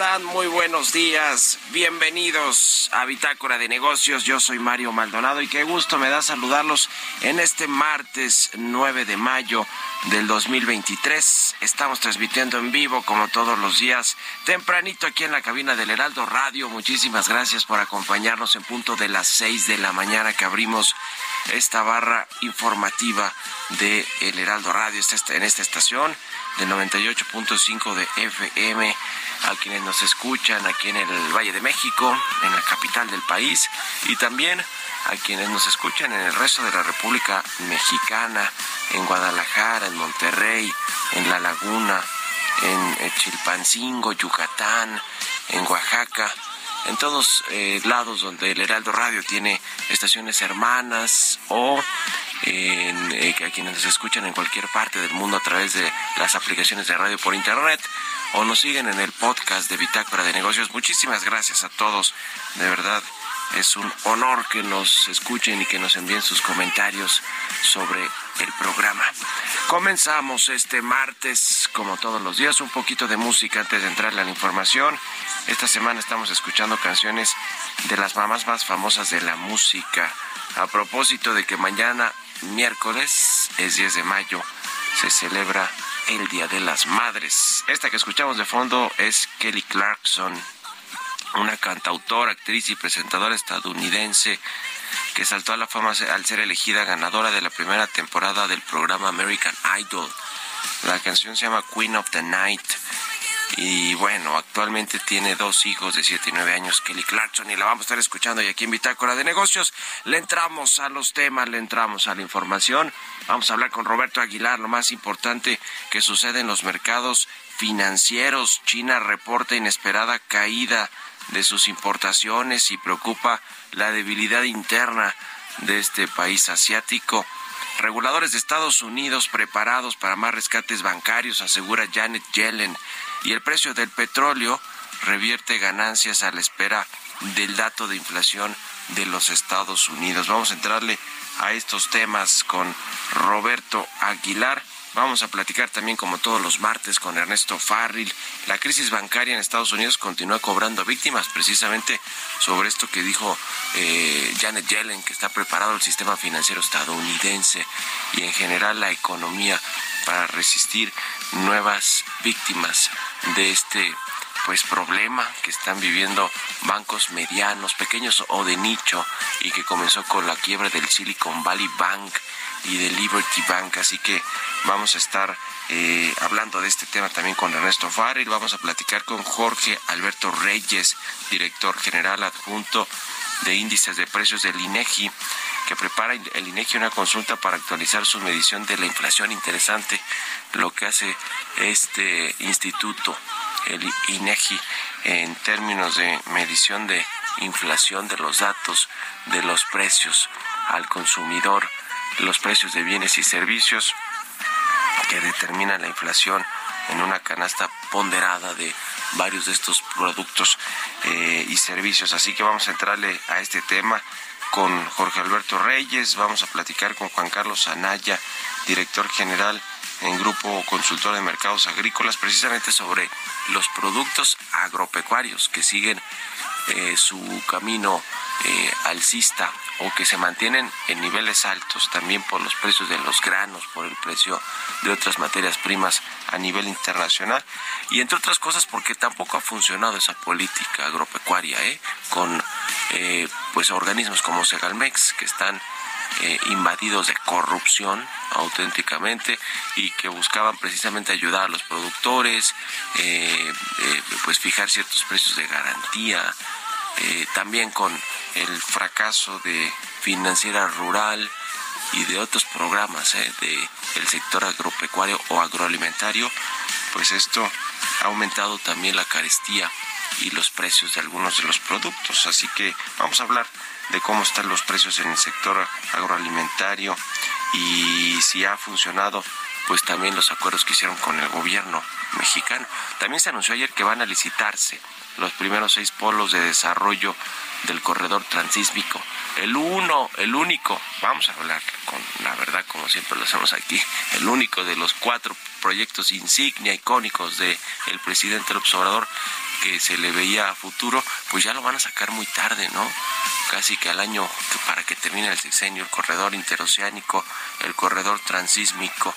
Están? Muy buenos días. Bienvenidos a Bitácora de Negocios. Yo soy Mario Maldonado y qué gusto me da saludarlos en este martes 9 de mayo del 2023. Estamos transmitiendo en vivo como todos los días, tempranito aquí en la cabina del Heraldo Radio. Muchísimas gracias por acompañarnos en punto de las 6 de la mañana que abrimos esta barra informativa de El Heraldo Radio en esta estación del 98.5 de FM a quienes nos escuchan aquí en el Valle de México, en la capital del país, y también a quienes nos escuchan en el resto de la República Mexicana, en Guadalajara, en Monterrey, en La Laguna, en Chilpancingo, Yucatán, en Oaxaca, en todos eh, lados donde el Heraldo Radio tiene estaciones hermanas o en, eh, a quienes nos escuchan en cualquier parte del mundo a través de las aplicaciones de radio por internet o nos siguen en el podcast de Bitácora de Negocios. Muchísimas gracias a todos, de verdad. Es un honor que nos escuchen y que nos envíen sus comentarios sobre el programa. Comenzamos este martes, como todos los días, un poquito de música antes de entrar a la información. Esta semana estamos escuchando canciones de las mamás más famosas de la música. A propósito de que mañana, miércoles, es 10 de mayo, se celebra el Día de las Madres. Esta que escuchamos de fondo es Kelly Clarkson, una cantautora, actriz y presentadora estadounidense que saltó a la fama al ser elegida ganadora de la primera temporada del programa American Idol. La canción se llama Queen of the Night y bueno, actualmente tiene dos hijos de 7 y 9 años, Kelly Clarkson, y la vamos a estar escuchando y aquí en Bitácora de Negocios. Le entramos a los temas, le entramos a la información. Vamos a hablar con Roberto Aguilar, lo más importante que sucede en los mercados financieros. China reporta inesperada caída de sus importaciones y preocupa la debilidad interna de este país asiático. Reguladores de Estados Unidos preparados para más rescates bancarios, asegura Janet Yellen y el precio del petróleo revierte ganancias a la espera del dato de inflación de los Estados Unidos. Vamos a entrarle a estos temas con Roberto Aguilar Vamos a platicar también como todos los martes con Ernesto Farril. La crisis bancaria en Estados Unidos continúa cobrando víctimas, precisamente sobre esto que dijo eh, Janet Yellen, que está preparado el sistema financiero estadounidense y en general la economía para resistir nuevas víctimas de este pues problema que están viviendo bancos medianos, pequeños o de nicho y que comenzó con la quiebra del Silicon Valley Bank y de Liberty Bank. Así que vamos a estar eh, hablando de este tema también con Ernesto Farrell. Vamos a platicar con Jorge Alberto Reyes, director general adjunto de índices de precios del INEGI, que prepara el INEGI una consulta para actualizar su medición de la inflación. Interesante lo que hace este instituto, el INEGI, en términos de medición de inflación de los datos de los precios al consumidor los precios de bienes y servicios que determinan la inflación en una canasta ponderada de varios de estos productos eh, y servicios. Así que vamos a entrarle a este tema con Jorge Alberto Reyes, vamos a platicar con Juan Carlos Anaya, director general en Grupo Consultor de Mercados Agrícolas, precisamente sobre los productos agropecuarios que siguen eh, su camino eh, alcista o que se mantienen en niveles altos también por los precios de los granos, por el precio de otras materias primas a nivel internacional y entre otras cosas porque tampoco ha funcionado esa política agropecuaria ¿eh? con eh, pues organismos como Segalmex que están eh, invadidos de corrupción auténticamente y que buscaban precisamente ayudar a los productores, pues fijar ciertos precios de garantía, también con el fracaso de financiera rural y de otros programas eh, del sector agropecuario o agroalimentario, pues esto ha aumentado también la carestía y los precios de algunos de los productos. Así que vamos a hablar de cómo están los precios en el sector agroalimentario y si ha funcionado pues también los acuerdos que hicieron con el gobierno mexicano. También se anunció ayer que van a licitarse los primeros seis polos de desarrollo del corredor transísmico. El uno, el único, vamos a hablar con la verdad como siempre lo hacemos aquí, el único de los cuatro proyectos insignia icónicos del el presidente López Obrador que se le veía a futuro, pues ya lo van a sacar muy tarde, ¿no? Casi que al año para que termine el sexenio, el corredor interoceánico, el corredor transísmico.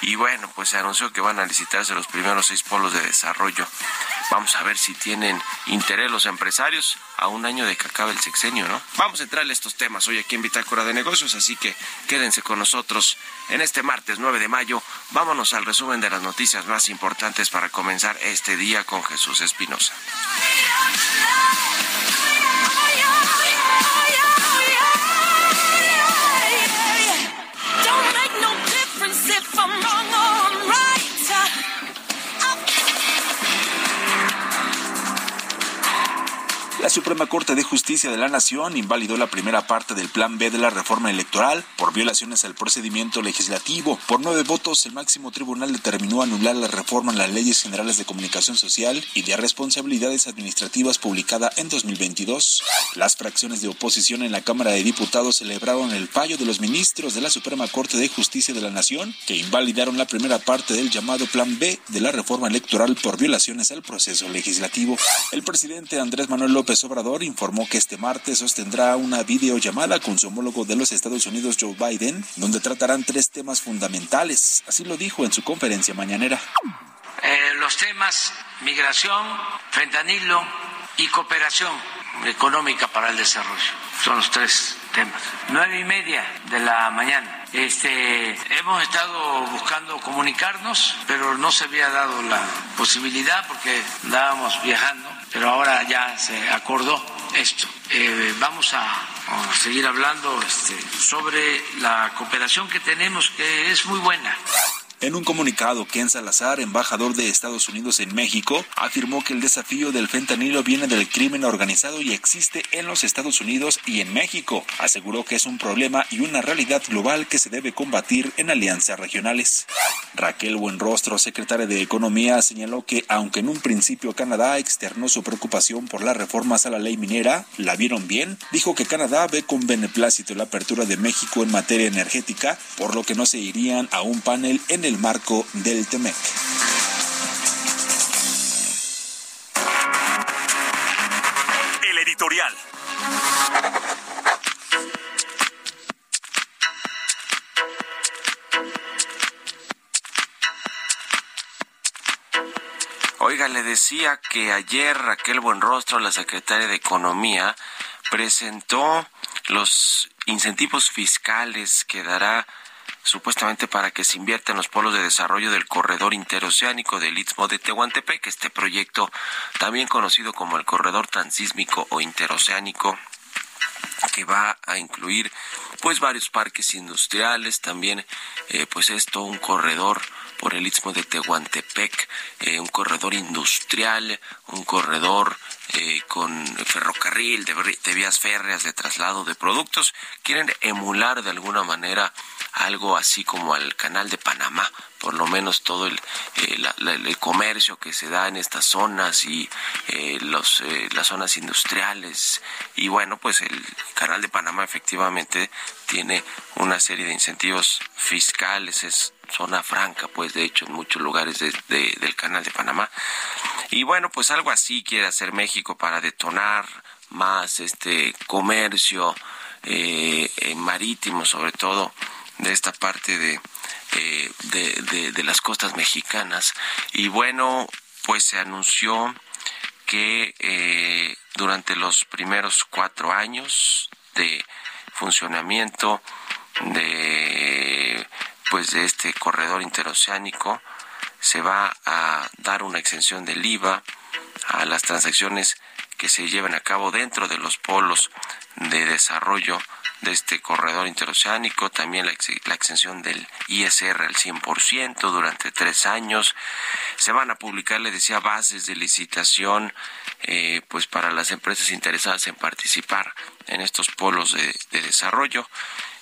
Y bueno, pues se anunció que van a licitarse los primeros seis polos de desarrollo. Vamos a ver si tienen interés los empresarios a un año de que acabe el sexenio, ¿no? Vamos a entrarle a estos temas hoy aquí en Bitácora de Negocios, así que quédense con nosotros en este martes 9 de mayo. Vámonos al resumen de las noticias más importantes para comenzar este día con Jesús Espinosa. La Suprema Corte de Justicia de la Nación invalidó la primera parte del Plan B de la reforma electoral por violaciones al procedimiento legislativo. Por nueve votos, el máximo tribunal determinó anular la reforma en las leyes generales de comunicación social y de responsabilidades administrativas publicada en 2022. Las fracciones de oposición en la Cámara de Diputados celebraron el fallo de los ministros de la Suprema Corte de Justicia de la Nación que invalidaron la primera parte del llamado Plan B de la reforma electoral por violaciones al proceso legislativo. El presidente Andrés Manuel López Obrador informó que este martes sostendrá una videollamada con su homólogo de los Estados Unidos, Joe Biden, donde tratarán tres temas fundamentales. Así lo dijo en su conferencia mañanera. Eh, los temas migración, fentanilo y cooperación económica para el desarrollo. Son los tres temas. Nueve y media de la mañana. Este, hemos estado buscando comunicarnos, pero no se había dado la posibilidad porque andábamos viajando pero ahora ya se acordó esto. Eh, vamos a, seguir hablando este, sobre la cooperación que tenemos, que es muy buena. En un comunicado, Ken Salazar, embajador de Estados Unidos en México, afirmó que el desafío del fentanilo viene del crimen organizado y existe en los Estados Unidos y en México. Aseguró que es un problema y una realidad global que se debe combatir en alianzas regionales. Raquel Buenrostro, secretaria de Economía, señaló que aunque en un principio Canadá externó su preocupación por las reformas a la ley minera, la vieron bien, dijo que Canadá ve con beneplácito la apertura de México en materia energética, por lo que no se irían a un panel en el el marco del TEMEC. El editorial. Oiga, le decía que ayer Raquel Buenrostro, la secretaria de Economía, presentó los incentivos fiscales que dará supuestamente para que se invierta en los polos de desarrollo del corredor interoceánico del Istmo de Tehuantepec, este proyecto también conocido como el corredor transísmico o interoceánico que va a incluir pues varios parques industriales, también eh, pues esto un corredor por el istmo de Tehuantepec, eh, un corredor industrial, un corredor eh, con ferrocarril, de, vías férreas, de traslado de productos. Quieren emular de alguna manera algo así como al canal de Panamá, por lo menos todo el, eh, comercio que se da en estas zonas y los, las zonas industriales. Y bueno, pues el canal de Panamá efectivamente tiene una serie de incentivos fiscales, es zona franca, pues de hecho en muchos lugares del canal de Panamá. Y bueno, pues algo así quiere hacer México para detonar más este comercio eh, marítimo, sobre todo de esta parte de, eh, de, de, las costas mexicanas. Y bueno, pues se anunció que eh, durante los primeros cuatro años de funcionamiento de pues de este corredor interoceánico se va a dar una exención del IVA a las transacciones que se lleven a cabo dentro de los polos de desarrollo de este corredor interoceánico, también la, exención del ISR al 100% durante tres años. Se van a publicar, le decía, bases de licitación eh, pues para las empresas interesadas en participar en estos polos de, de desarrollo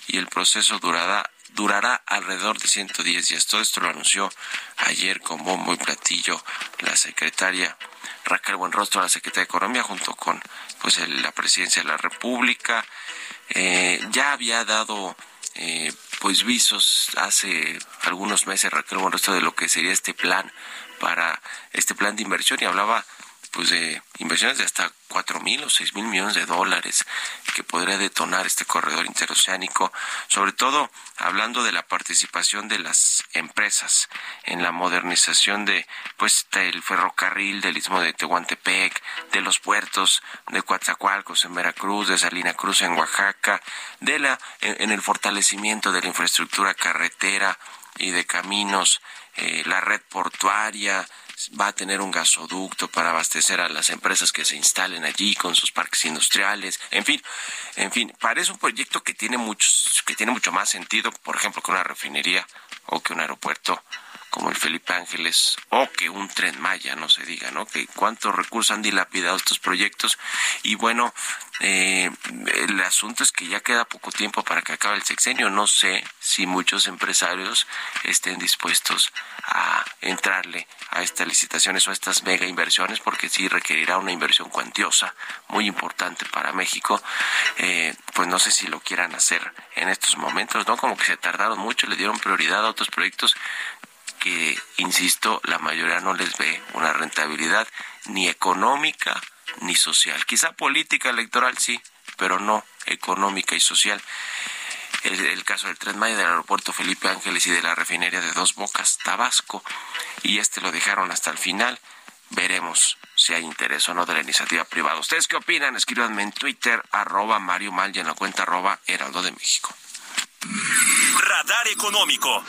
y el proceso durará durará alrededor de 110 días. Todo esto lo anunció ayer con bombo y platillo la secretaria Raquel Buenrostro, la secretaria de Economía, junto con pues la presidencia de la República. Eh, ya había dado eh, pues visos hace algunos meses Raquel Buenrostro de lo que sería este plan para este plan de inversión y hablaba pues de inversiones de hasta cuatro mil o seis mil millones de dólares que podría detonar este corredor interoceánico, sobre todo hablando de la participación de las empresas en la modernización de pues del ferrocarril del istmo de Tehuantepec, de los puertos de Coatzacoalcos en Veracruz, de Salina Cruz en Oaxaca, de la en, el fortalecimiento de la infraestructura carretera y de caminos, eh, la red portuaria, va a tener un gasoducto para abastecer a las empresas que se instalen allí con sus parques industriales, en fin, en fin, parece un proyecto que tiene muchos, que tiene mucho más sentido, por ejemplo, que una refinería o que un aeropuerto como el Felipe Ángeles o que un tren Maya, no se diga, ¿no? Que cuántos recursos han dilapidado estos proyectos y bueno, eh, el asunto es que ya queda poco tiempo para que acabe el sexenio. No sé si muchos empresarios estén dispuestos a entrarle a estas licitaciones o a estas mega inversiones, porque sí requerirá una inversión cuantiosa muy importante para México. Eh, pues no sé si lo quieran hacer en estos momentos, ¿no? Como que se tardaron mucho, le dieron prioridad a otros proyectos que, insisto, la mayoría no les ve una rentabilidad ni económica ni social. Quizá política electoral sí, pero no económica y social. El, caso del Tren Maya del aeropuerto Felipe Ángeles y de la refinería de Dos Bocas, Tabasco, y este lo dejaron hasta el final. Veremos si hay interés o no de la iniciativa privada. ¿Ustedes qué opinan? Escríbanme en Twitter, arroba Mario Mal en la cuenta arroba Heraldo de México. Radar Económico.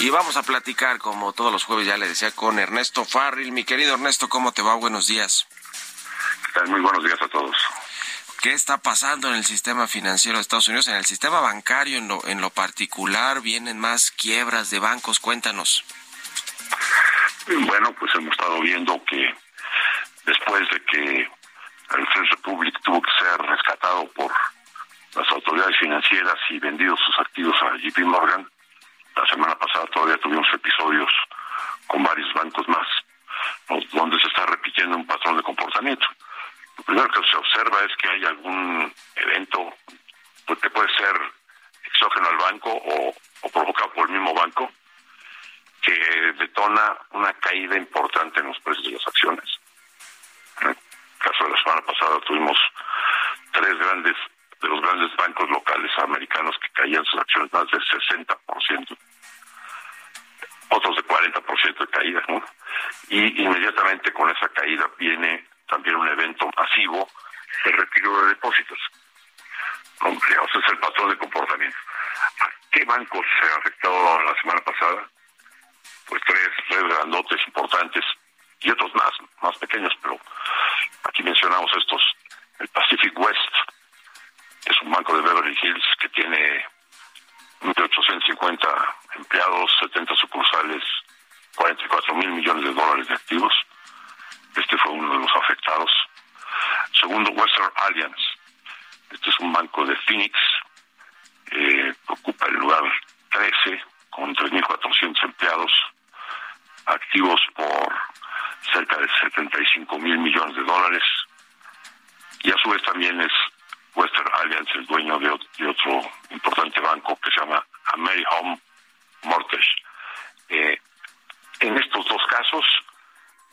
Y vamos a platicar, como todos los jueves ya le decía, con Ernesto Farril. Mi querido Ernesto, ¿cómo te va? Buenos días. ¿Qué tal? Muy buenos días a todos. ¿Qué está pasando en el sistema financiero de Estados Unidos? En el sistema bancario en lo, en lo particular, ¿vienen más quiebras de bancos? Cuéntanos. Bueno, pues hemos estado viendo que después de que el First Republic tuvo que ser rescatado por las autoridades financieras y vendido sus activos a JP Morgan, la semana pasada todavía tuvimos episodios con varios bancos más, donde se está repitiendo un patrón de comportamiento. Lo primero que se observa es que hay algún evento pues, que puede ser exógeno al banco o, o provocado por el mismo banco, que detona una caída importante en los precios de las acciones. En el caso de la semana pasada tuvimos tres grandes de los grandes bancos locales americanos que caían sus acciones más del 60%, otros de 40% de caída, ¿no? Y inmediatamente con esa caída viene también un evento masivo de retiro de depósitos. Ese es el patrón de comportamiento. ¿A qué bancos se ha afectado la semana pasada? Pues tres, tres grandotes importantes y otros más, más pequeños, pero aquí mencionamos estos. El Pacific West es un banco de Beverly Hills que tiene 1.850 empleados, 70 sucursales, 44 mil millones de dólares de activos. Este fue uno de los afectados. Segundo, Western Alliance. Este es un banco de Phoenix, eh, ocupa el lugar 13 con 3.400 empleados, activos por cerca de 75 mil millones de dólares. Y a su vez también es Western Alliance el dueño de, otro importante banco que se llama Home Mortgage. Eh, en estos dos casos,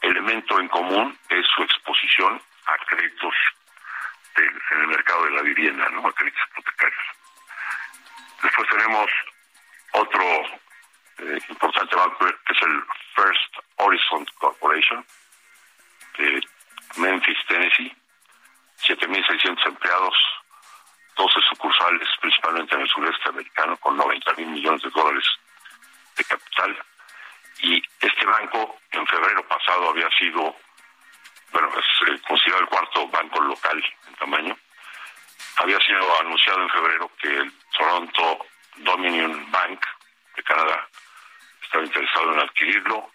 elemento en común es su exposición a créditos en el mercado de la vivienda, ¿no? a créditos hipotecarios. Después tenemos otro eh, importante banco que es el First Horizon Corporation de Memphis, Tennessee, 7.600 empleados, 12 sucursales, principalmente en el sureste americano, con 90 mil millones de dólares de capital. Y este banco en febrero pasado había sido, bueno, es eh, considerado el cuarto banco local en tamaño. Había sido anunciado en febrero que el Toronto Dominion Bank de Canadá estaba interesado en adquirirlo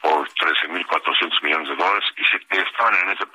por 13.400 millones de dólares y se, estaban en ese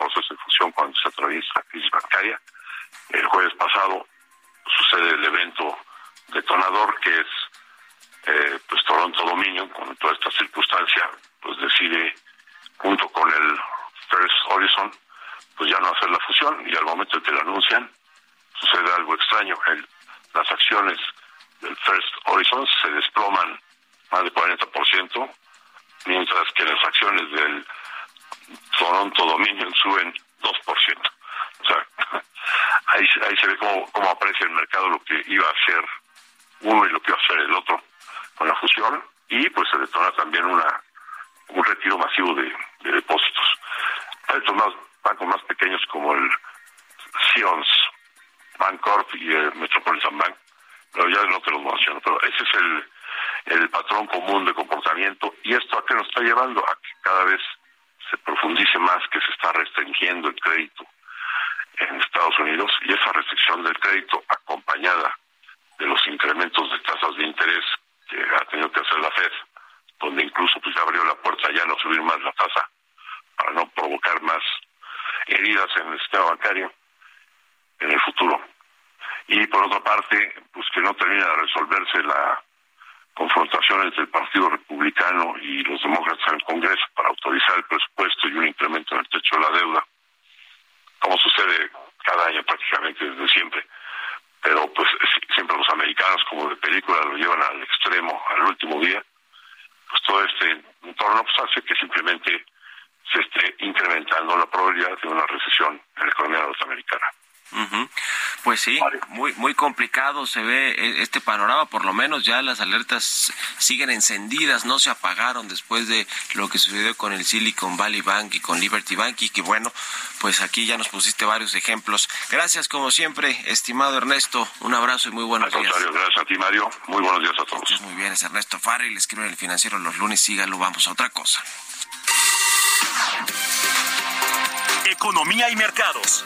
desde siempre. Pero pues siempre los americanos, como de película, lo llevan al extremo, al último día. Pues todo este entorno pues, hace que simplemente se esté incrementando la probabilidad de una recesión en la economía norteamericana. Pues sí, muy muy complicado se ve e, este panorama, por lo menos ya las alertas siguen encendidas, no se apagaron después de lo que sucedió con el Silicon Valley Bank y con Liberty Bank y que bueno, pues aquí ya nos pusiste varios ejemplos. Gracias como siempre, estimado Ernesto, un abrazo y muy buenos días. Gracias a ti Mario, muy buenos días a todos. muy bien, es Ernesto Farri, le escribe en el financiero los lunes, síganlo, vamos a otra cosa. Economía y mercados.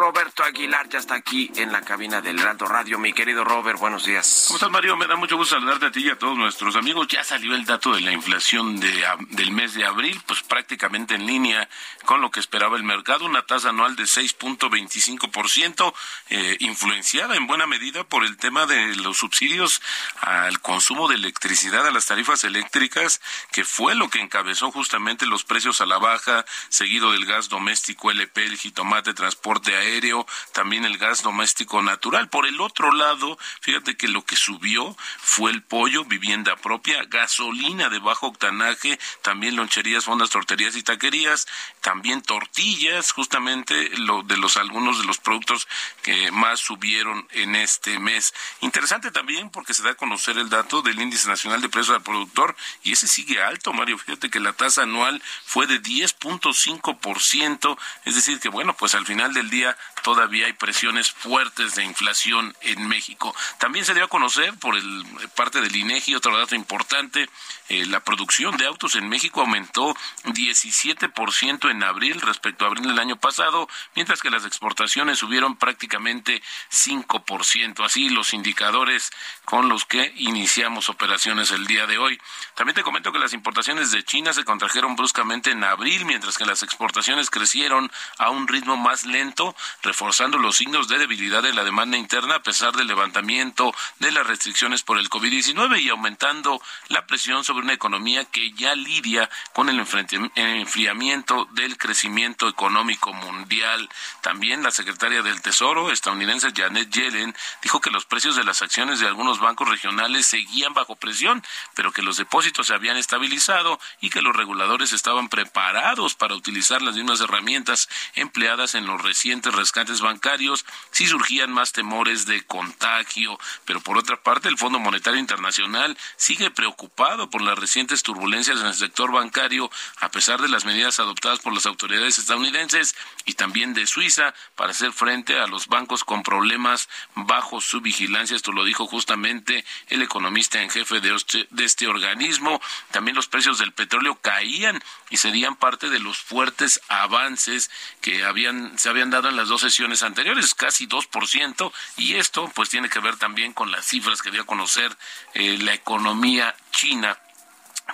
Roberto Aguilar ya está aquí en la cabina del Heraldo Radio. Mi querido Robert, buenos días. ¿Cómo estás, Mario? Me da mucho gusto saludarte a ti y a todos nuestros amigos. Ya salió el dato de la inflación de, del mes de abril, pues prácticamente en línea con lo que esperaba el mercado, una tasa anual de 6.25%, eh, influenciada en buena medida por el tema de los subsidios al consumo de electricidad, a las tarifas eléctricas, que fue lo que encabezó justamente los precios a la baja, seguido del gas doméstico LP papel, jitomate, transporte aéreo, también el gas doméstico natural. Por el otro lado, fíjate que lo que subió fue el pollo, vivienda propia, gasolina de bajo octanaje, también loncherías, fondas, torterías y taquerías, también tortillas, justamente lo de los algunos de los productos que más subieron en este mes. Interesante también porque se da a conocer el dato del índice nacional de precios al productor y ese sigue alto, Mario. Fíjate que la tasa anual fue de 10.5%, es que bueno, pues al final del día todavía hay presiones fuertes de inflación en México. También se dio a conocer por el, parte del INEGI otro dato importante, eh, la producción de autos en México aumentó 17% en abril respecto a abril del año pasado, mientras que las exportaciones subieron prácticamente 5%. Así los indicadores con los que iniciamos operaciones el día de hoy. También te comento que las importaciones de China se contrajeron bruscamente en abril, mientras que las exportaciones crecieron a un ritmo más lento reforzando los signos de debilidad de la demanda interna a pesar del levantamiento de las restricciones por el COVID-19 y aumentando la presión sobre una economía que ya lidia con el enfriamiento del crecimiento económico mundial. También la secretaria del Tesoro estadounidense Janet Yellen dijo que los precios de las acciones de algunos bancos regionales seguían bajo presión, pero que los depósitos se habían estabilizado y que los reguladores estaban preparados para utilizar las mismas herramientas empleadas en los recientes rescates bancarios si surgían más temores de contagio. Pero por otra parte, el Fondo Monetario Internacional sigue preocupado por las recientes turbulencias en el sector bancario, a pesar de las medidas adoptadas por las autoridades estadounidenses y también de Suiza para hacer frente a los bancos con problemas bajo su vigilancia. Esto lo dijo justamente el economista en jefe de este, organismo. También los precios del petróleo caían y serían parte de los fuertes avances que habían, se habían dado en las dos sesiones anteriores, casi 2%, y esto pues tiene que ver también con las cifras que dio a conocer eh, la economía china.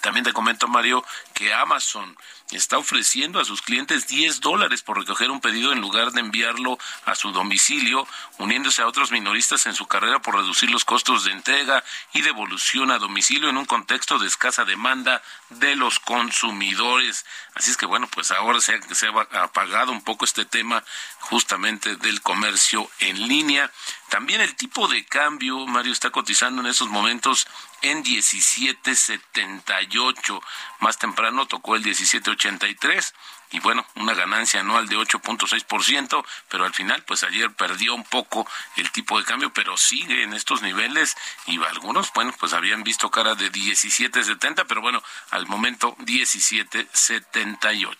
También te comento, Mario, que Amazon está ofreciendo a sus clientes 10 dólares por recoger un pedido en lugar de enviarlo a su domicilio, uniéndose a otros minoristas en su carrera por reducir los costos de entrega y devolución a domicilio en un contexto de escasa demanda de los consumidores. Así es que bueno, pues ahora se ha, se ha apagado un poco este tema justamente del comercio en línea. También el tipo de cambio, Mario, está cotizando en estos momentos en 17.78. Más temprano tocó el 17.83 y bueno, una ganancia anual de 8.6%, pero al final pues ayer perdió un poco el tipo de cambio, pero sigue en estos niveles y algunos, bueno, pues habían visto cara de 17.70, pero bueno, al momento 17.78.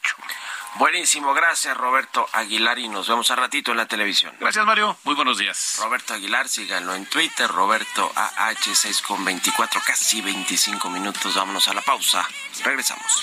Buenísimo, gracias Roberto Aguilar y nos vemos a ratito en la televisión. Gracias Mario, muy buenos días. Roberto Aguilar, síganlo en Twitter, Roberto AH6 con 24, casi 25 minutos. Vámonos a la pausa. Regresamos.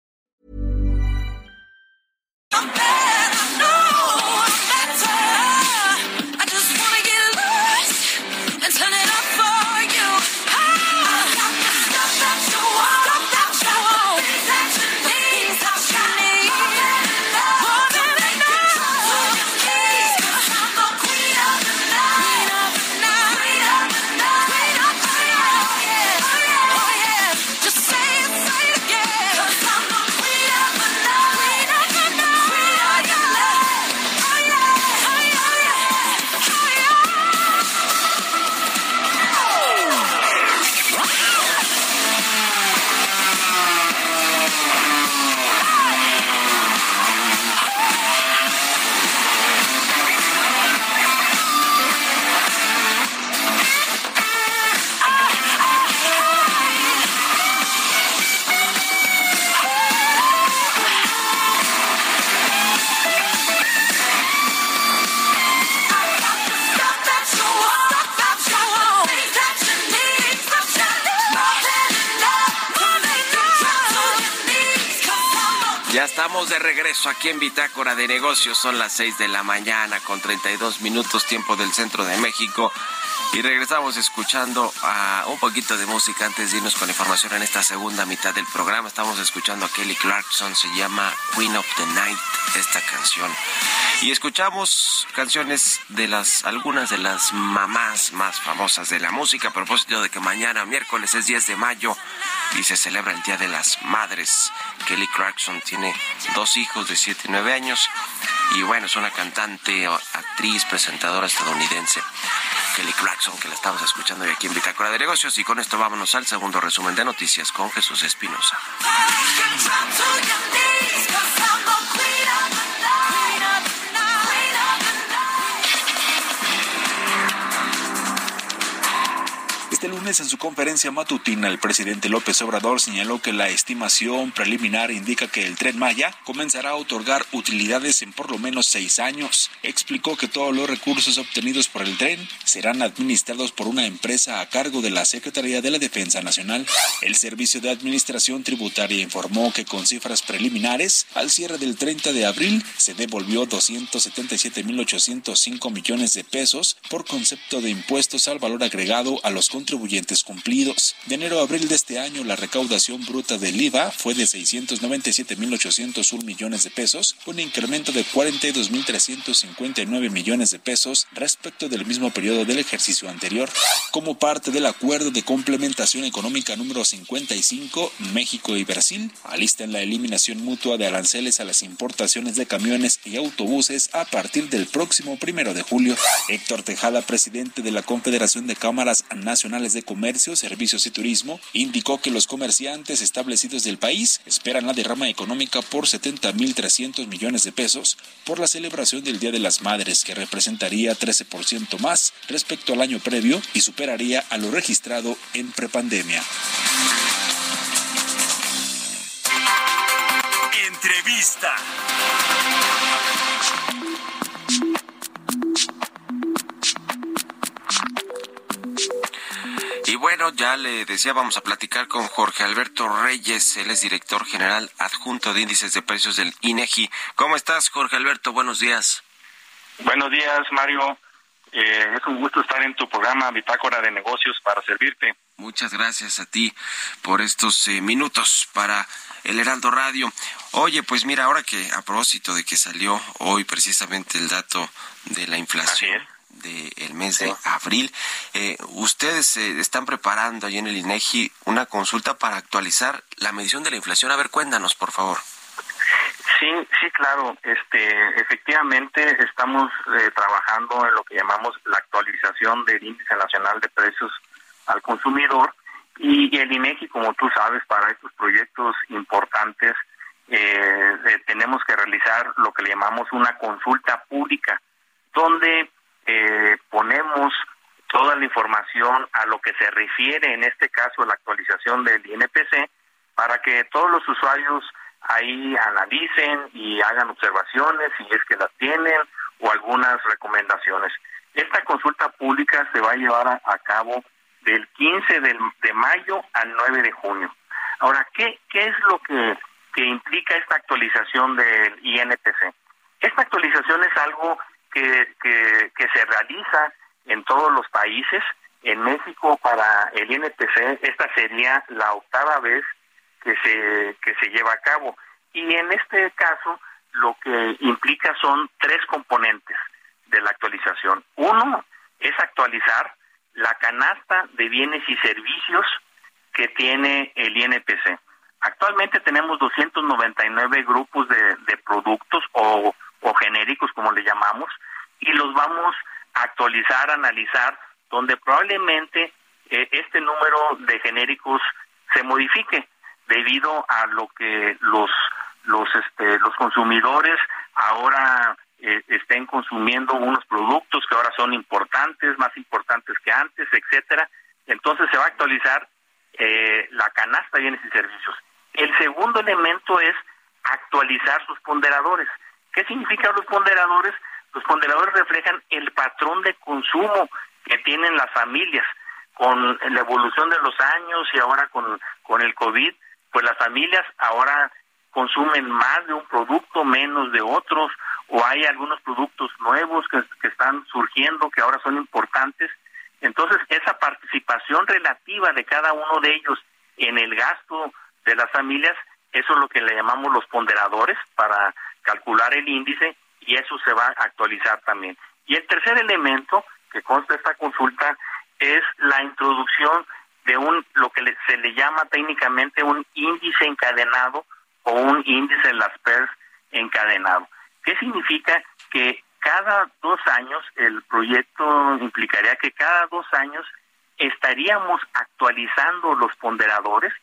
regreso aquí en Bitácora de Negocios. Son las 6 de la mañana con 32 minutos tiempo del centro de México. Y regresamos escuchando a un poquito de música antes de irnos con información en esta segunda mitad del programa. Estamos escuchando a Kelly Clarkson, se llama Queen of the Night esta canción. Y escuchamos canciones de las algunas de las mamás más famosas de la música a propósito de que mañana miércoles es 10 de mayo y se celebra el Día de las Madres. Kelly Clarkson tiene dos hijos de 7 y 9 años y bueno, es una cantante, actriz, presentadora estadounidense. Kelly Clarkson, que la estamos escuchando hoy aquí en Bitácora de Negocios. Y con esto vámonos al segundo resumen de noticias con Jesús Espinosa. Este lunes en su conferencia matutina el presidente López Obrador señaló que la estimación preliminar indica que el tren Maya comenzará a otorgar utilidades en por lo menos seis años. Explicó que todos los recursos obtenidos por el tren serán administrados por una empresa a cargo de la Secretaría de la Defensa Nacional. El Servicio de Administración Tributaria informó que con cifras preliminares, al cierre del 30 de abril se devolvió 277.805 millones de pesos por concepto de impuestos al valor agregado a los contribuyentes cumplidos. De enero a abril de este año, la recaudación bruta del IVA fue de 697.801 millones de pesos, un incremento de 42.359 millones de pesos respecto del mismo periodo del ejercicio anterior. Como parte del acuerdo de complementación económica número 55, México y Brasil alistan la eliminación mutua de aranceles a las importaciones de camiones y autobuses a partir del próximo primero de julio. Héctor Tejada, presidente de la Confederación de Cámaras Nacionales de Comercio, Servicios y Turismo, indicó que los comerciantes establecidos del país esperan la derrama económica por 70.300 millones de pesos por la celebración del Día de las Madres, que representaría 13% más respecto al año previo y superaría a lo registrado en prepandemia. Entrevista. Bueno, ya le decía, vamos a platicar con Jorge Alberto Reyes, él es director general adjunto de índices de precios del INEGI. ¿Cómo estás, Jorge Alberto? Buenos días. Buenos días, Mario. Eh, es un gusto estar en tu programa Bitácora de Negocios para servirte. Muchas gracias a ti por estos eh, minutos para el Heraldo Radio. Oye, pues mira, ahora que a propósito de que salió hoy precisamente el dato de la inflación del mes de abril, eh, ustedes eh, están preparando allí en el INEGI una consulta para actualizar la medición de la inflación. A ver, cuéntanos, por favor. Sí, sí, claro. Este, efectivamente, estamos eh, trabajando en lo que llamamos la actualización del índice nacional de precios al consumidor y, y el INEGI, como tú sabes, para estos proyectos importantes eh, eh, tenemos que realizar lo que le llamamos una consulta pública, donde eh, ponemos toda la información a lo que se refiere, en este caso, la actualización del INPC, para que todos los usuarios ahí analicen y hagan observaciones si es que las tienen o algunas recomendaciones. Esta consulta pública se va a llevar a, cabo del 15 de, mayo al 9 de junio. Ahora, ¿qué, qué es lo que, que implica esta actualización del INPC? Esta actualización es algo que, que, se realiza en todos los países. En México, para el INPC, esta sería la octava vez que se, que se lleva a cabo. Y en este caso, lo que implica son tres componentes de la actualización. Uno es actualizar la canasta de bienes y servicios que tiene el INPC. Actualmente tenemos 299 grupos de, de productos o, o genéricos, como le llamamos, y los vamos a actualizar, analizar, donde probablemente eh, este número de genéricos se modifique debido a lo que los los este, los consumidores ahora eh, estén consumiendo unos productos que ahora son importantes, más importantes que antes, etcétera. Entonces se va a actualizar eh, la canasta de bienes y servicios. El segundo elemento es actualizar sus ponderadores. ¿Qué significan los ponderadores? Los ponderadores reflejan el patrón de consumo que tienen las familias con la evolución de los años y ahora con, con el COVID, pues las familias ahora consumen más de un producto, menos de otros, o hay algunos productos nuevos que, que están surgiendo que ahora son importantes. Entonces, esa participación relativa de cada uno de ellos en el gasto de las familias, eso es lo que le llamamos los ponderadores para calcular el índice y eso se va a actualizar también. Y el tercer elemento que consta esta consulta es la introducción de un lo que se le llama técnicamente un índice encadenado o un índice de las PERS encadenado. ¿Qué significa? Que cada dos años, el proyecto implicaría que cada dos años estaríamos actualizando los ponderadores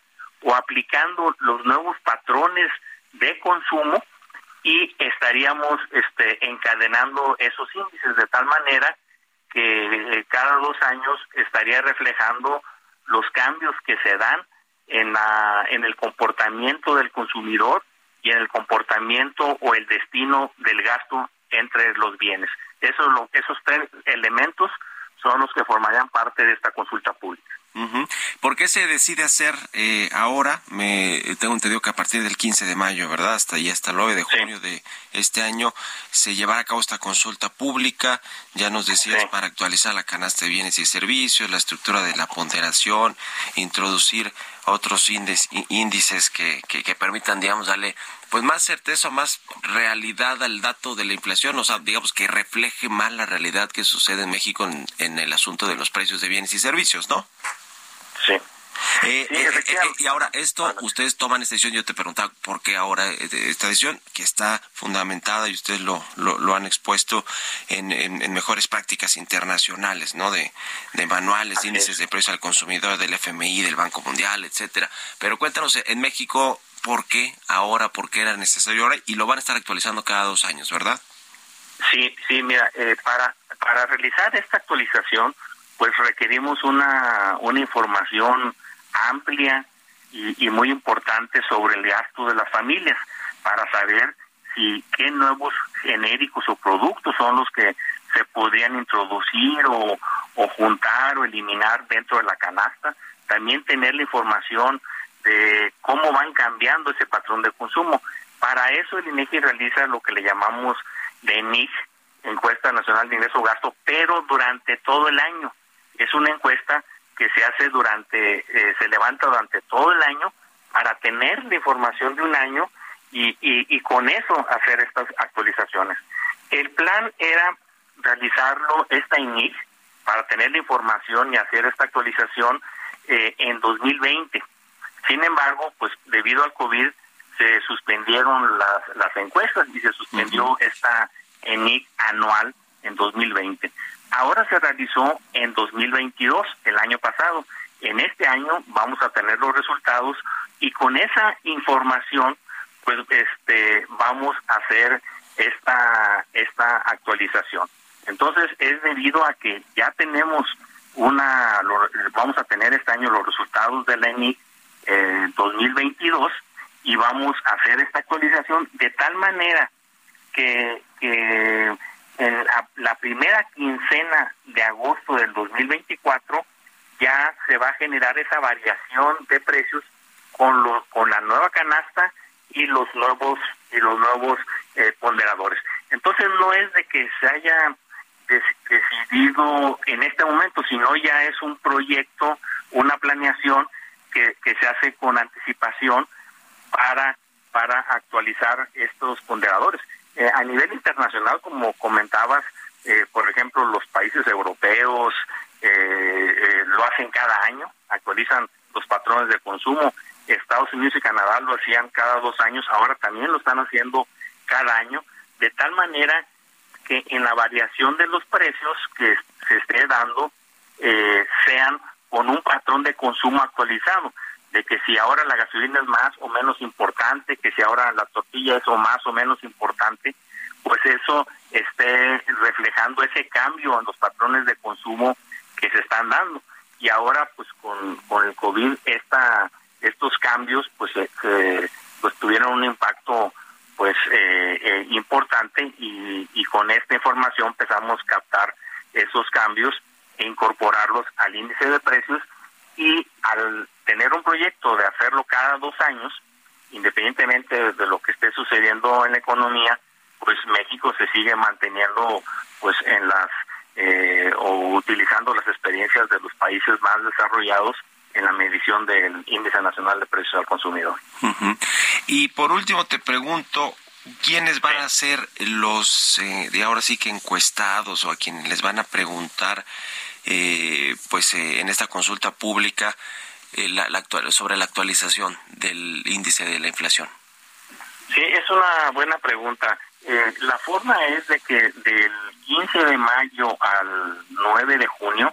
o aplicando los nuevos patrones de consumo y estaríamos este, encadenando esos índices de tal manera que eh, cada dos años estaría reflejando los cambios que se dan en, la, en el comportamiento del consumidor y en el comportamiento o el destino del gasto entre los bienes. Eso, lo, esos tres elementos son los que formarían parte de esta consulta pública. ¿Por qué se decide hacer eh, ahora? Me tengo entendido que a partir del 15 de mayo, ¿verdad? Hasta ahí, hasta el 9 de junio de este año, se llevará a cabo esta consulta pública. Ya nos decías para actualizar la canasta de bienes y servicios, la estructura de la ponderación, introducir otros índices, que, que, permitan, digamos, darle pues más certeza, más realidad al dato de la inflación, o sea, digamos que refleje más la realidad que sucede en México en, en el asunto de los precios de bienes y servicios, ¿no? Sí. Eh, eh, eh, y ahora, esto, ustedes toman esta decisión, yo te preguntaba por qué ahora esta decisión, que está fundamentada y ustedes lo, lo, han expuesto en, en, mejores prácticas internacionales, ¿no? De, de manuales, índices de precio al consumidor del FMI, del Banco Mundial, etcétera. Pero cuéntanos, en México, ¿por qué ahora, por qué era necesario ahora? Y lo van a estar actualizando cada dos años, ¿verdad? Sí, sí, mira, para, para realizar esta actualización, pues requerimos una, una información amplia y, muy importante sobre el gasto de las familias para saber si qué nuevos genéricos o productos son los que se podrían introducir o, juntar o eliminar dentro de la canasta. También tener la información de cómo van cambiando ese patrón de consumo. Para eso el INEGI realiza lo que le llamamos de ENIG, Encuesta Nacional de Ingreso Gasto, pero durante todo el año es una encuesta que se hace durante, eh, se levanta durante todo el año para tener la información de un año y, y, con eso hacer estas actualizaciones. El plan era realizarlo esta INIC para tener la información y hacer esta actualización eh, en 2020. Sin embargo, pues debido al COVID se suspendieron las, las encuestas y se suspendió esta ENIC anual en 2020. Ahora se realizó en 2022, el año pasado. En este año vamos a tener los resultados y con esa información, pues, este, vamos a hacer esta esta actualización. Entonces es debido a que ya tenemos una, vamos a tener este año los resultados de la ENIC 2022 eh, y vamos a hacer esta actualización de tal manera que, en la, primera quincena de agosto del 2024 ya se va a generar esa variación de precios con lo, con la nueva canasta y los nuevos y los nuevos eh, ponderadores. Entonces no es de que se haya decidido en este momento, sino ya es un proyecto, una planeación que, que se hace con anticipación para para actualizar estos ponderadores. Eh, a nivel internacional, como comentabas, eh, por ejemplo, los países europeos eh, lo hacen cada año, actualizan los patrones de consumo. Estados Unidos y Canadá lo hacían cada dos años, ahora también lo están haciendo cada año, de tal manera que en la variación de los precios que se esté dando sean con un patrón de consumo actualizado de que si ahora la gasolina es más o menos importante, que si ahora la tortilla es o más o menos importante, pues eso esté reflejando ese cambio en los patrones de consumo que se están dando. Y ahora, pues con, con el COVID, esta, estos cambios, pues, eh, pues tuvieron un impacto pues eh, eh, importante y, y con esta información empezamos a captar esos cambios e incorporarlos al índice de precios y al tener un proyecto de hacerlo cada dos años, independientemente de lo que esté sucediendo en la economía, pues México se sigue manteniendo pues en las eh, o utilizando las experiencias de los países más desarrollados en la medición del índice nacional de precios al consumidor. Y por último te pregunto, ¿quiénes van a ser los eh, de ahora sí que encuestados o a quienes les van a preguntar eh, pues eh, en esta consulta pública eh, la, sobre la actualización del índice de la inflación? Sí, es una buena pregunta. la forma es de que del 15 de mayo al 9 de junio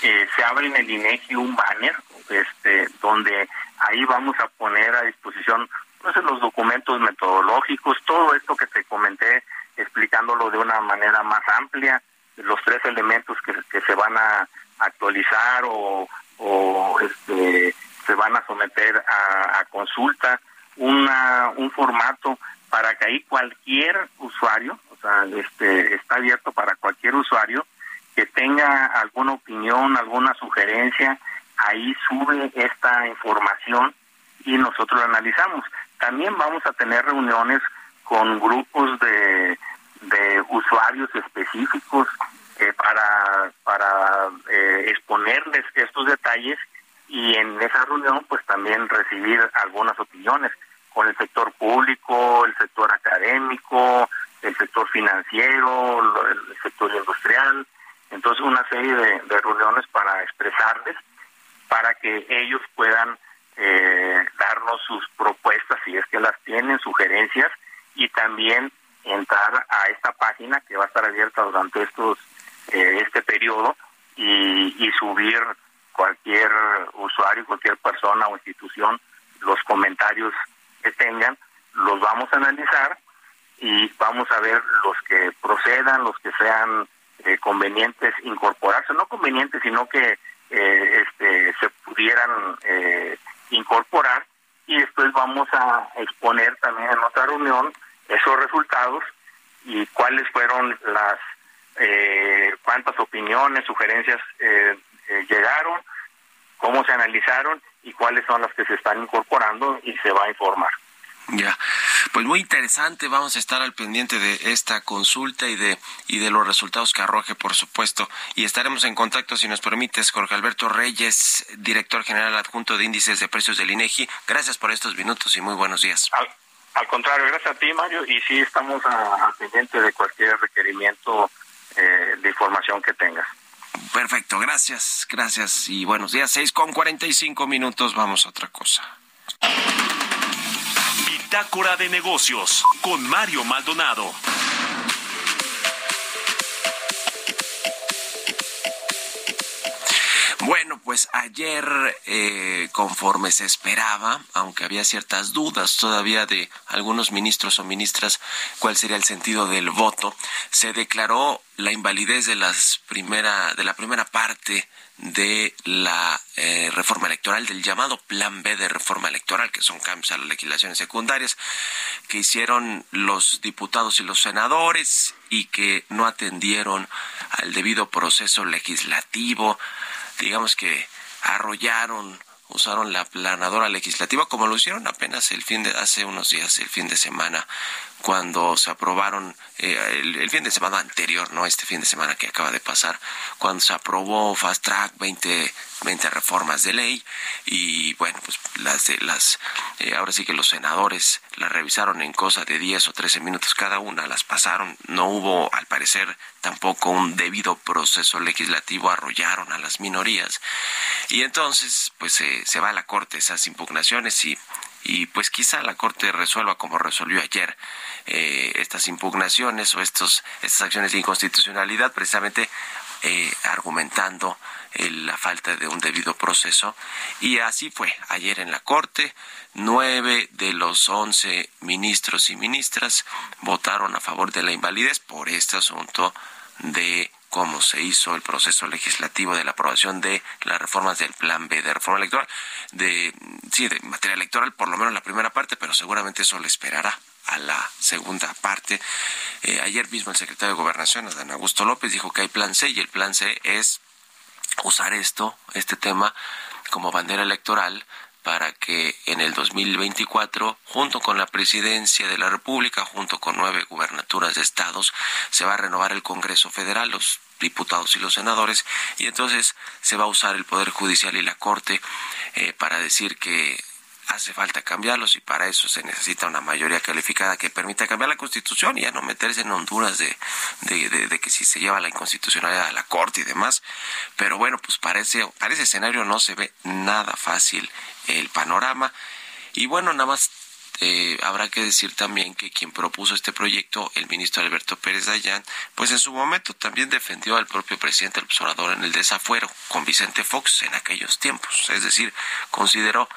se abre en el INEGI un banner este, donde ahí vamos a poner a disposición pues, los documentos metodológicos, todo esto que te comenté explicándolo de una manera más amplia, los tres elementos que, que se van a actualizar o, o este, se van a someter a, consulta, una, un formato para que ahí cualquier usuario, o sea, este, está abierto para cualquier usuario que tenga alguna opinión, alguna sugerencia, ahí sube esta información y nosotros la analizamos. También vamos a tener reuniones con grupos de de usuarios específicos eh, para, para eh, exponerles estos detalles y en esa reunión pues también recibir algunas opiniones con el sector público, el sector académico, el sector financiero, el sector industrial, entonces una serie de, reuniones para expresarles, para que ellos puedan eh, darnos sus propuestas si es que las tienen, sugerencias y también entrar a esta página que va a estar abierta durante estos eh, este periodo y, y subir cualquier usuario, cualquier persona o institución los comentarios que tengan, los vamos a analizar y vamos a ver los que procedan, los que sean eh, convenientes incorporarse, no convenientes, sino que eh, este, se pudieran incorporar. Y después vamos a exponer también en otra reunión esos resultados y cuáles fueron las eh, cuántas opiniones, sugerencias eh, eh, llegaron, cómo se analizaron y cuáles son las que se están incorporando y se va a informar. Ya, pues muy interesante, vamos a estar al pendiente de esta consulta y de y de los resultados que arroje, por supuesto, y estaremos en contacto si nos permites, Jorge Alberto Reyes, director general adjunto de índices de precios del INEGI. Gracias por estos minutos y muy buenos días. Al contrario, gracias a ti, Mario, y sí estamos a, pendiente de cualquier requerimiento eh, de información que tengas. Perfecto, gracias, gracias y buenos días. Seis con cuarenta y cinco minutos, vamos a otra cosa. Bitácora de negocios con Mario Maldonado. Bueno, pues ayer, eh, conforme se esperaba, aunque había ciertas dudas todavía de algunos ministros o ministras cuál sería el sentido del voto, se declaró la invalidez de las primera de la primera parte de la eh, reforma electoral, del llamado Plan B de reforma electoral, que son cambios a las legislaciones secundarias que hicieron los diputados y los senadores y que no atendieron al debido proceso legislativo, digamos que arrollaron usaron la planadora legislativa como lo hicieron apenas el fin de hace unos días el fin de semana cuando se aprobaron eh, el, fin de semana anterior, no este fin de semana que acaba de pasar, cuando se aprobó Fast Track 20, 20 reformas de ley y bueno, pues las de las eh, ahora sí que los senadores las revisaron en cosa de 10 o 13 minutos cada una, las pasaron, no hubo al parecer tampoco un debido proceso legislativo, arrollaron a las minorías. Y entonces pues se va a la corte esas impugnaciones y y pues quizá la Corte resuelva como resolvió ayer eh, estas impugnaciones o estos, estas acciones de inconstitucionalidad, precisamente eh, argumentando la falta de un debido proceso. Y así fue ayer en la Corte. Nueve de los once ministros y ministras votaron a favor de la invalidez por este asunto de cómo se hizo el proceso legislativo de la aprobación de las reformas del Plan B de reforma electoral, de sí, de materia electoral, por lo menos la primera parte, pero seguramente eso le esperará a la segunda parte. Eh, ayer mismo el secretario de Gobernación, Adán Augusto López, dijo que hay plan C y el plan C es usar esto, este tema, como bandera electoral para que en el 2024, junto con la presidencia de la República, junto con nueve gubernaturas de estados, se va a renovar el Congreso Federal, los diputados y los senadores, y entonces se va a usar el Poder Judicial y la Corte eh, para decir que hace falta cambiarlos y para eso se necesita una mayoría calificada que permita cambiar la constitución y ya no meterse en Honduras de, de, que si se lleva la inconstitucionalidad a la corte y demás. Pero bueno, pues parece, para ese escenario no se ve nada fácil el panorama. Y bueno, nada más eh, habrá que decir también que quien propuso este proyecto, el ministro Alberto Pérez Dayán, pues en su momento también defendió al propio presidente del observador en el desafuero con Vicente Fox en aquellos tiempos. Es decir, consideró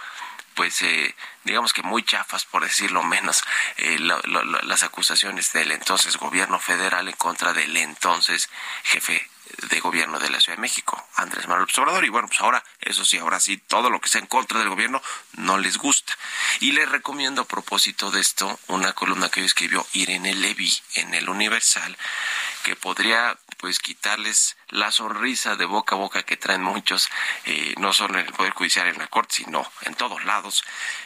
pues eh, digamos que muy chafas, por decirlo menos, eh, las acusaciones del entonces gobierno federal en contra del entonces jefe de gobierno de la Ciudad de México, Andrés Manuel Obrador. Y bueno, pues ahora, eso sí, ahora sí, todo lo que sea en contra del gobierno no les gusta. Y les recomiendo a propósito de esto una columna que escribió Irene Levy en el Universal, que podría pues quitarles la sonrisa de boca a boca que traen muchos, eh, no solo en el Poder Judicial, en la Corte, sino en todos lados,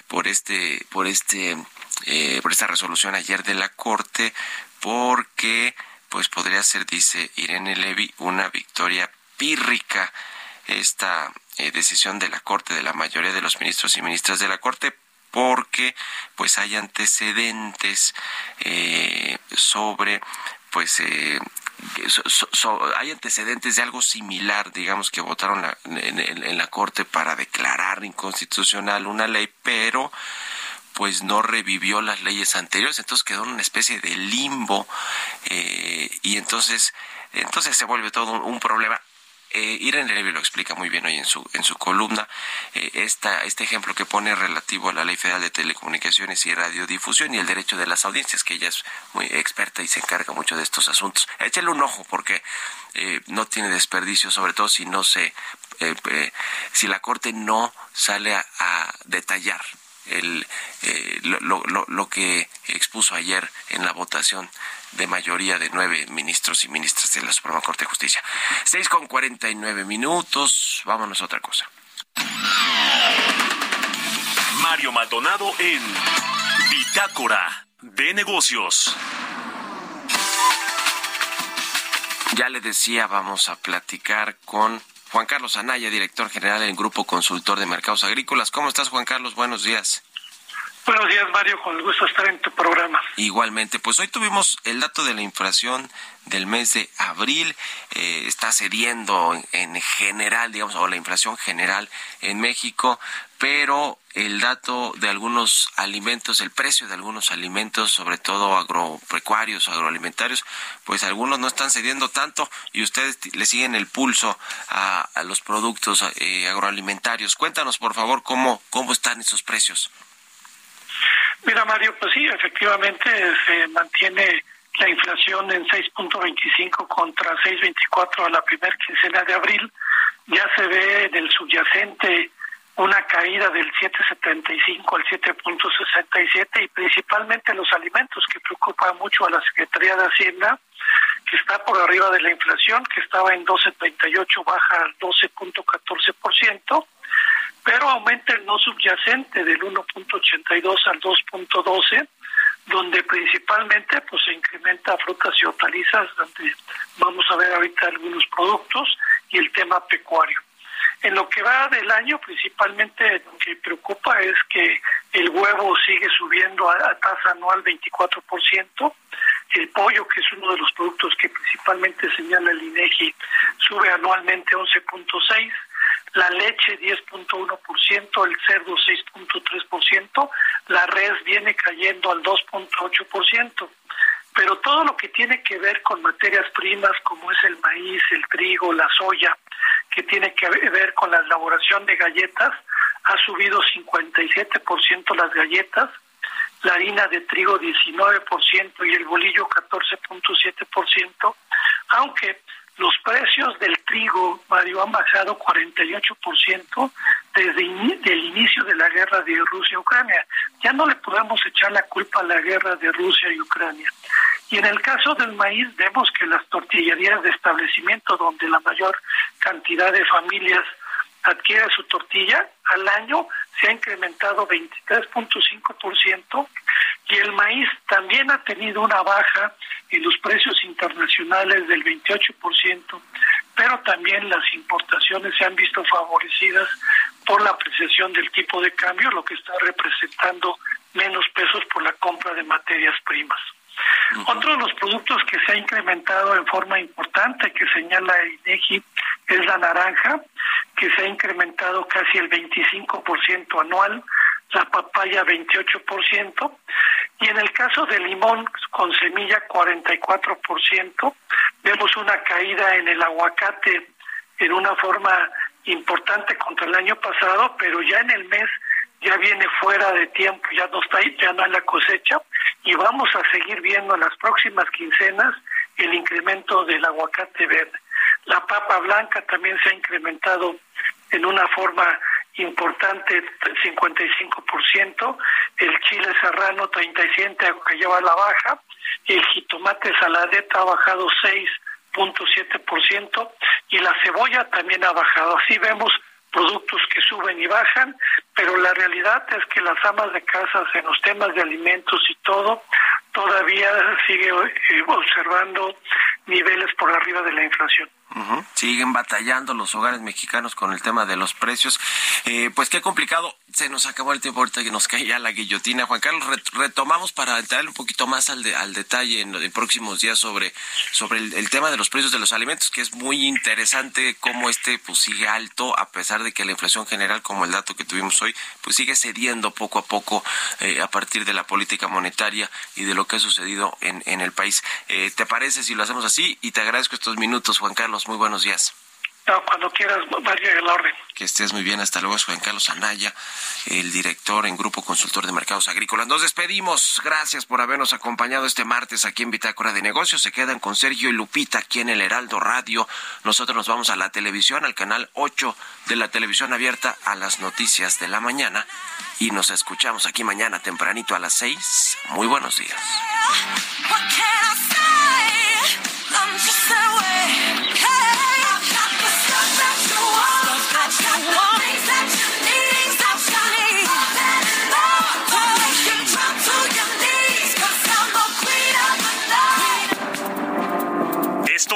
por este, por este, eh, por esta resolución ayer de la Corte, porque pues podría ser, dice Irene Levy, una victoria pírrica esta eh, decisión de la Corte, de la mayoría de los ministros y ministras de la Corte, porque pues hay antecedentes sobre pues eh, hay antecedentes de algo similar, digamos, que votaron en, la Corte para declarar inconstitucional una ley, pero pues no revivió las leyes anteriores, entonces quedó en una especie de limbo eh, y entonces entonces se vuelve todo un problema eh, Irene Levy lo explica muy bien hoy en su, en su columna. Eh, esta, este ejemplo que pone relativo a la Ley Federal de Telecomunicaciones y Radiodifusión y el derecho de las audiencias, que ella es muy experta y se encarga mucho de estos asuntos. Échale un ojo porque eh, no tiene desperdicio, sobre todo si no se, eh, si la Corte no sale a detallar el, eh, lo, lo, lo, que expuso ayer en la votación de mayoría de nueve ministros y ministras de la Suprema Corte de Justicia. Seis con cuarenta y nueve minutos. Vámonos a otra cosa. Mario Maldonado en Bitácora de Negocios. Ya le decía, vamos a platicar con Juan Carlos Anaya, director general del Grupo Consultor de Mercados Agrícolas. ¿Cómo estás, Juan Carlos? Buenos días. Buenos días, Mario. Con el gusto estar en tu programa. Igualmente, pues hoy tuvimos el dato de la inflación del mes de abril. Eh, está cediendo en, general, digamos, o la inflación general en México, pero el dato de algunos alimentos, el precio de algunos alimentos, sobre todo agropecuarios, agroalimentarios, pues algunos no están cediendo tanto y ustedes le siguen el pulso a, los productos eh, agroalimentarios. Cuéntanos, por favor, cómo, cómo están esos precios. Mira, Mario, pues sí, efectivamente se mantiene la inflación en 6.25 contra 6.24 a la primera quincena de abril. ya se ve en el subyacente una caída del 7.75 al 7.67 y principalmente los alimentos que preocupa mucho a la Secretaría de Hacienda, que está por arriba de la inflación, que estaba en 12.38, baja al 12.14%, pero aumenta el no subyacente del 1.82 al 2.12 donde principalmente pues se incrementa frutas y hortalizas, donde vamos a ver ahorita algunos productos y el tema pecuario. En lo que va del año, principalmente lo que preocupa es que el huevo sigue subiendo a, tasa anual 24%, el pollo, que es uno de los productos que principalmente señala el INEGI, sube anualmente 11.6%, la leche 10.1%, el cerdo 6.3%, la res viene cayendo al 2.8%. Pero todo lo que tiene que ver con materias primas como es el maíz, el trigo, la soya, que tiene que ver con la elaboración de galletas, ha subido 57% las galletas, la harina de trigo 19% y el bolillo 14.7%, aunque los precios del trigo, Mario, han bajado 48% desde el inicio de la guerra de Rusia-Ucrania. Ya no le podemos echar la culpa a la guerra de Rusia y Ucrania. Y en el caso del maíz vemos que las tortillerías de establecimiento donde la mayor cantidad de familias adquiere su tortilla al año se ha incrementado 23.5% y el maíz también ha tenido una baja en los precios internacionales del 28%, pero también las importaciones se han visto favorecidas por la apreciación del tipo de cambio, lo que está representando menos pesos por la compra de materias primas. Otro de los productos que se ha incrementado en forma importante, que señala el INEGI, es la naranja, que se ha incrementado casi el 25% anual, la papaya 28%, y en el caso del limón con semilla 44%, vemos una caída en el aguacate en una forma importante contra el año pasado, pero ya en el mes ya viene fuera de tiempo, ya no está ya no hay la cosecha y vamos a seguir viendo en las próximas quincenas el incremento del aguacate verde. La papa blanca también se ha incrementado en una forma importante, 55%, el chile serrano 37 que lleva la baja, el jitomate saladeta ha bajado 6.7% y la cebolla también ha bajado. Así vemos productos que suben y bajan, pero la realidad es que las amas de casa en los temas de alimentos y todo todavía sigue eh, observando niveles por arriba de la inflación. Siguen batallando los hogares mexicanos con el tema de los precios. Eh, pues qué complicado. Se nos acabó el tiempo ahorita que nos cae ya la guillotina. Juan Carlos, retomamos para entrar un poquito más al, al detalle en los próximos días sobre, sobre el, tema de los precios de los alimentos, que es muy interesante cómo este pues sigue alto, a pesar de que la inflación general, como el dato que tuvimos hoy, pues sigue cediendo poco a poco eh, a partir de la política monetaria y de lo que ha sucedido en, en el país. Eh, ¿Te parece si lo hacemos así? Y te agradezco estos minutos, Juan Carlos. Muy buenos días. cuando quieras, María, el orden. Que estés muy bien. Hasta luego, Juan Carlos Anaya, el director en Grupo Consultor de Mercados Agrícolas. Nos despedimos. Gracias por habernos acompañado este martes aquí en Bitácora de Negocios. Se quedan con Sergio y Lupita aquí en el Heraldo Radio. Nosotros nos vamos a la televisión, al canal 8 de la televisión abierta a las noticias de la mañana. Y nos escuchamos aquí mañana tempranito a las 6. Muy buenos días.